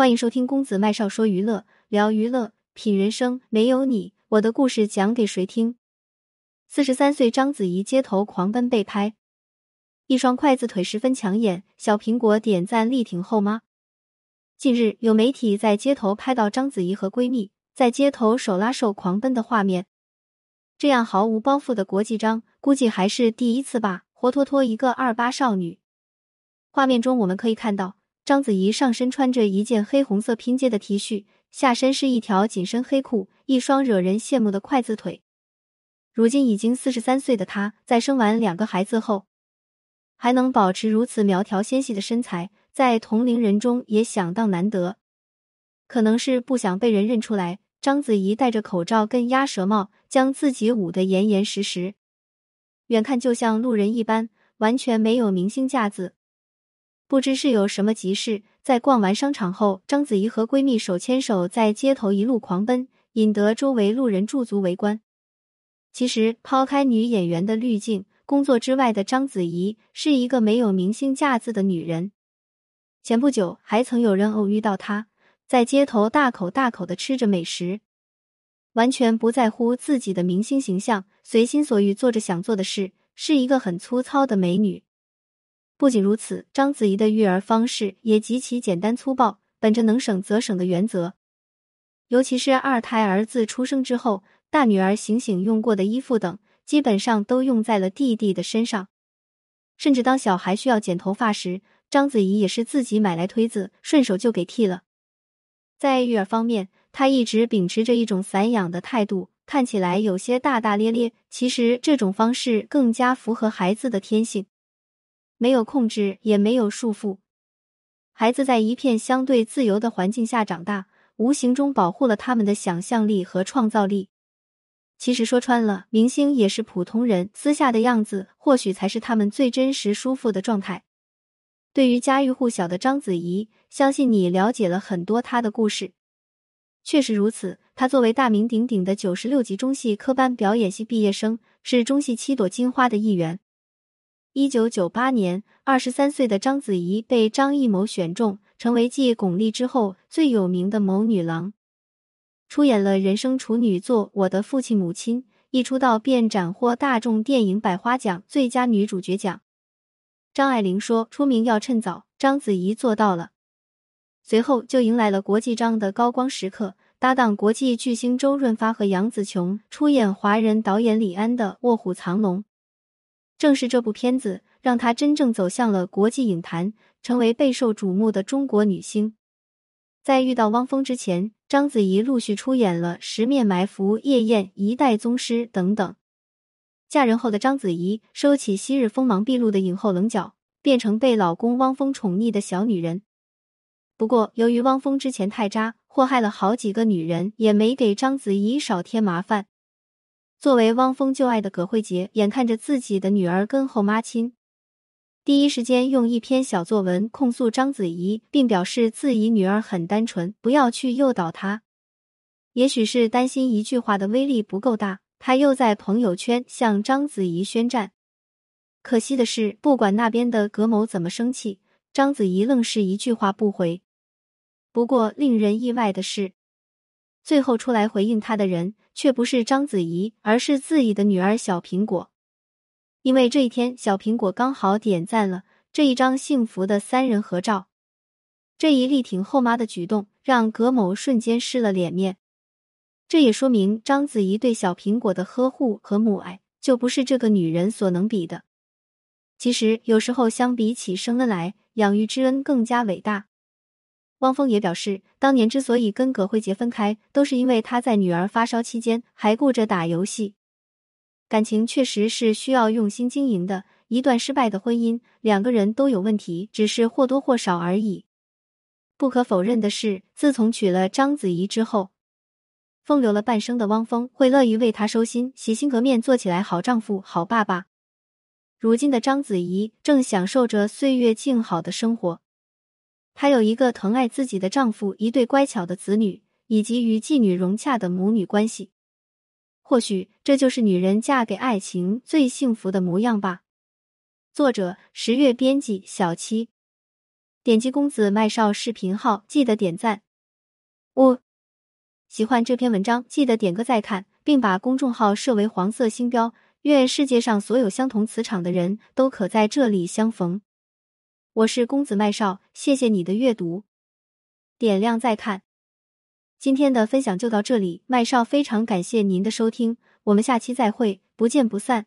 欢迎收听公子麦少说娱乐，聊娱乐，品人生。没有你，我的故事讲给谁听？四十三岁章子怡街头狂奔被拍，一双筷子腿十分抢眼，小苹果点赞力挺后妈。近日有媒体在街头拍到章子怡和闺蜜在街头手拉手狂奔的画面，这样毫无包袱的国际章，估计还是第一次吧，活脱脱一个二八少女。画面中我们可以看到。章子怡上身穿着一件黑红色拼接的 T 恤，下身是一条紧身黑裤，一双惹人羡慕的筷子腿。如今已经四十三岁的她，在生完两个孩子后，还能保持如此苗条纤细的身材，在同龄人中也相当难得。可能是不想被人认出来，章子怡戴着口罩跟鸭舌帽，将自己捂得严严实实，远看就像路人一般，完全没有明星架子。不知是有什么急事，在逛完商场后，章子怡和闺蜜手牵手在街头一路狂奔，引得周围路人驻足围观。其实，抛开女演员的滤镜，工作之外的章子怡是一个没有明星架子的女人。前不久，还曾有人偶遇到她在街头大口大口的吃着美食，完全不在乎自己的明星形象，随心所欲做着想做的事，是一个很粗糙的美女。不仅如此，章子怡的育儿方式也极其简单粗暴，本着能省则省的原则。尤其是二胎儿子出生之后，大女儿醒醒用过的衣服等，基本上都用在了弟弟的身上。甚至当小孩需要剪头发时，章子怡也是自己买来推子，顺手就给剃了。在育儿方面，她一直秉持着一种散养的态度，看起来有些大大咧咧，其实这种方式更加符合孩子的天性。没有控制，也没有束缚，孩子在一片相对自由的环境下长大，无形中保护了他们的想象力和创造力。其实说穿了，明星也是普通人，私下的样子或许才是他们最真实、舒服的状态。对于家喻户晓的章子怡，相信你了解了很多她的故事。确实如此，她作为大名鼎鼎的九十六级中戏科班表演系毕业生，是中戏七朵金花的一员。一九九八年，二十三岁的章子怡被张艺谋选中，成为继巩俐之后最有名的谋女郎，出演了人生处女作《我的父亲母亲》，一出道便斩获大众电影百花奖最佳女主角奖。张爱玲说：“出名要趁早。”章子怡做到了。随后就迎来了国际章的高光时刻，搭档国际巨星周润发和杨紫琼，出演华人导演李安的《卧虎藏龙》。正是这部片子，让她真正走向了国际影坛，成为备受瞩目的中国女星。在遇到汪峰之前，章子怡陆续出演了《十面埋伏》《夜宴》《一代宗师》等等。嫁人后的章子怡收起昔日锋芒毕露的影后棱角，变成被老公汪峰宠溺的小女人。不过，由于汪峰之前太渣，祸害了好几个女人，也没给章子怡少添麻烦。作为汪峰旧爱的葛慧杰，眼看着自己的女儿跟后妈亲，第一时间用一篇小作文控诉章子怡，并表示自己女儿很单纯，不要去诱导她。也许是担心一句话的威力不够大，他又在朋友圈向章子怡宣战。可惜的是，不管那边的葛某怎么生气，章子怡愣是一句话不回。不过令人意外的是。最后出来回应他的人，却不是章子怡，而是自己的女儿小苹果。因为这一天，小苹果刚好点赞了这一张幸福的三人合照。这一力挺后妈的举动，让葛某瞬间失了脸面。这也说明章子怡对小苹果的呵护和母爱，就不是这个女人所能比的。其实，有时候相比起生恩来，养育之恩更加伟大。汪峰也表示，当年之所以跟葛慧杰分开，都是因为他在女儿发烧期间还顾着打游戏。感情确实是需要用心经营的，一段失败的婚姻，两个人都有问题，只是或多或少而已。不可否认的是，自从娶了章子怡之后，风流了半生的汪峰会乐于为她收心，洗心革面，做起来好丈夫、好爸爸。如今的章子怡正享受着岁月静好的生活。她有一个疼爱自己的丈夫，一对乖巧的子女，以及与继女融洽的母女关系。或许这就是女人嫁给爱情最幸福的模样吧。作者：十月，编辑：小七。点击公子麦少视频号，记得点赞。五，喜欢这篇文章，记得点个再看，并把公众号设为黄色星标。愿世界上所有相同磁场的人都可在这里相逢。我是公子麦少，谢谢你的阅读，点亮再看。今天的分享就到这里，麦少非常感谢您的收听，我们下期再会，不见不散。